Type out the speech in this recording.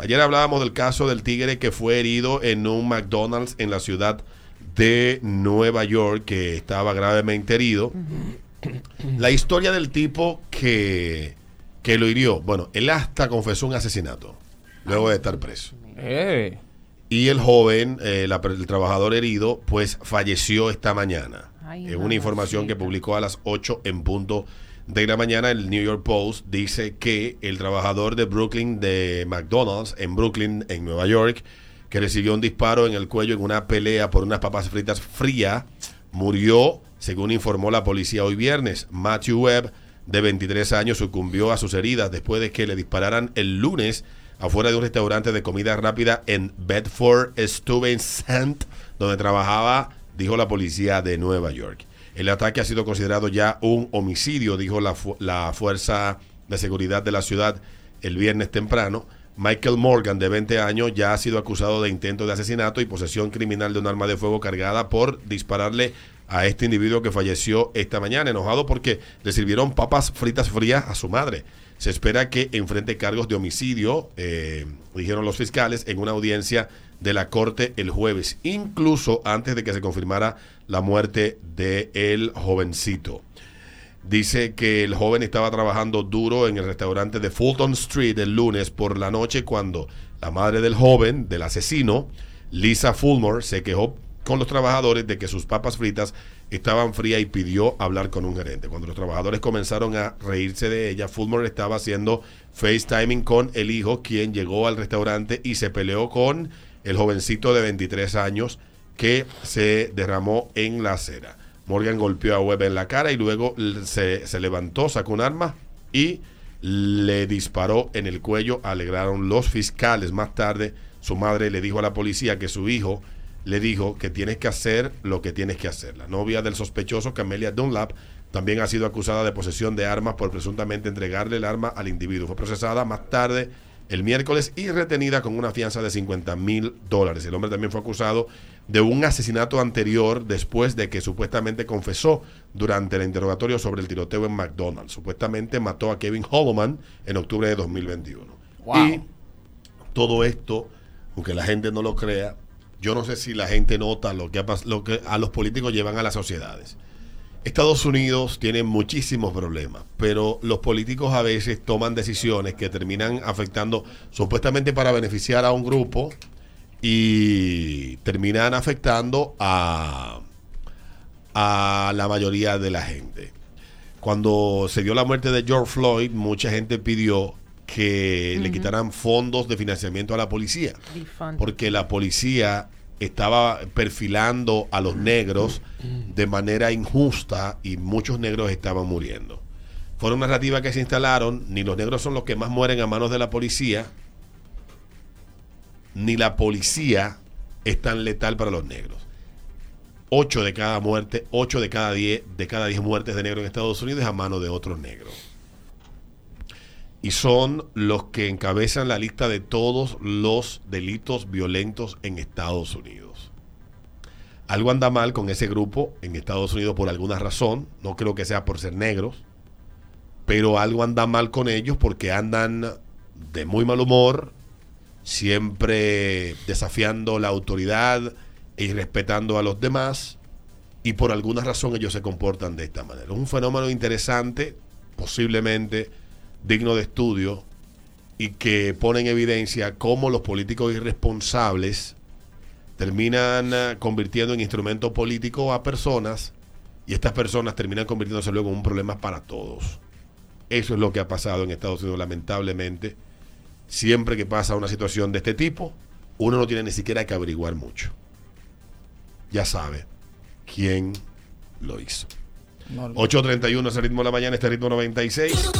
Ayer hablábamos del caso del tigre que fue herido en un McDonald's en la ciudad de Nueva York, que estaba gravemente herido. La historia del tipo que, que lo hirió, bueno, él hasta confesó un asesinato luego de estar preso. Eh. Y el joven, eh, la- el trabajador herido, pues falleció esta mañana. Ay, Es una información que publicó a las 8 en punto de la mañana. El New York Post dice que el trabajador de Brooklyn, de McDonald's, en Brooklyn, en Nueva York, que recibió un disparo en el cuello en una pelea por unas papas fritas frías, murió, según informó la policía hoy viernes. Matthew Webb, de 23 años, sucumbió a sus heridas después de que le dispararan el lunes afuera de un restaurante de comida rápida en Bedford Stuyvesant, donde trabajaba, dijo la policía de Nueva York. El ataque ha sido considerado ya un homicidio, dijo la, fu- la fuerza de seguridad de la ciudad el viernes temprano. Michael Morgan, de 20 años, ya ha sido acusado de intento de asesinato y posesión criminal de un arma de fuego cargada por dispararle a este individuo que falleció esta mañana, enojado porque le sirvieron papas fritas frías a su madre. Se espera que enfrente cargos de homicidio, eh, dijeron los fiscales, en una audiencia de la corte el jueves, incluso antes de que se confirmara la muerte del el jovencito. Dice que el joven estaba trabajando duro en el restaurante de Fulton Street el lunes por la noche cuando la madre del joven, del asesino, Lisa Fulmore, se quejó con los trabajadores de que sus papas fritas estaban frías y pidió hablar con un gerente. Cuando los trabajadores comenzaron a reírse de ella, Fulmore estaba haciendo FaceTiming con el hijo, quien llegó al restaurante y se peleó con el jovencito de 23 años que se derramó en la acera. Morgan golpeó a Webb en la cara y luego se, se levantó, sacó un arma y le disparó en el cuello. Alegraron los fiscales. Más tarde, su madre le dijo a la policía que su hijo le dijo que tienes que hacer lo que tienes que hacer. La novia del sospechoso, Camelia Dunlap, también ha sido acusada de posesión de armas por presuntamente entregarle el arma al individuo. Fue procesada más tarde el miércoles y retenida con una fianza de 50 mil dólares. El hombre también fue acusado de un asesinato anterior después de que supuestamente confesó durante el interrogatorio sobre el tiroteo en McDonald's. Supuestamente mató a Kevin Holloman en octubre de 2021. Wow. Y todo esto, aunque la gente no lo crea, yo no sé si la gente nota lo que, a los políticos llevan a las sociedades. Estados Unidos tiene muchísimos problemas, pero los políticos a veces toman decisiones que terminan afectando supuestamente para beneficiar a un grupo y terminan afectando a, a la mayoría de la gente. Cuando se dio la muerte de George Floyd, mucha gente pidió que le quitaran fondos de financiamiento a la policía porque la policía estaba perfilando a los negros de manera injusta y muchos negros estaban muriendo. Fueron narrativas que se instalaron, ni los negros son los que más mueren a manos de la policía, ni la policía es tan letal para los negros. 8 de cada muerte, 8 de cada 10 de cada 10 muertes de negros en Estados Unidos es a manos de otros negros. Y son los que encabezan la lista de todos los delitos violentos en Estados Unidos. Algo anda mal con ese grupo en Estados Unidos por alguna razón, no creo que sea por ser negros, pero algo anda mal con ellos porque andan de muy mal humor, siempre desafiando la autoridad e irrespetando a los demás, y por alguna razón ellos se comportan de esta manera. Es un fenómeno interesante, posiblemente digno de estudio, y que pone en evidencia cómo los políticos irresponsables terminan eh, convirtiendo en instrumento político a personas y estas personas terminan convirtiéndose luego en un problema para todos. Eso es lo que ha pasado en Estados Unidos, lamentablemente. Siempre que pasa una situación de este tipo, uno no tiene ni siquiera que averiguar mucho. Ya sabe quién lo hizo. No, 8.31 es el ritmo de la mañana, este ritmo 96.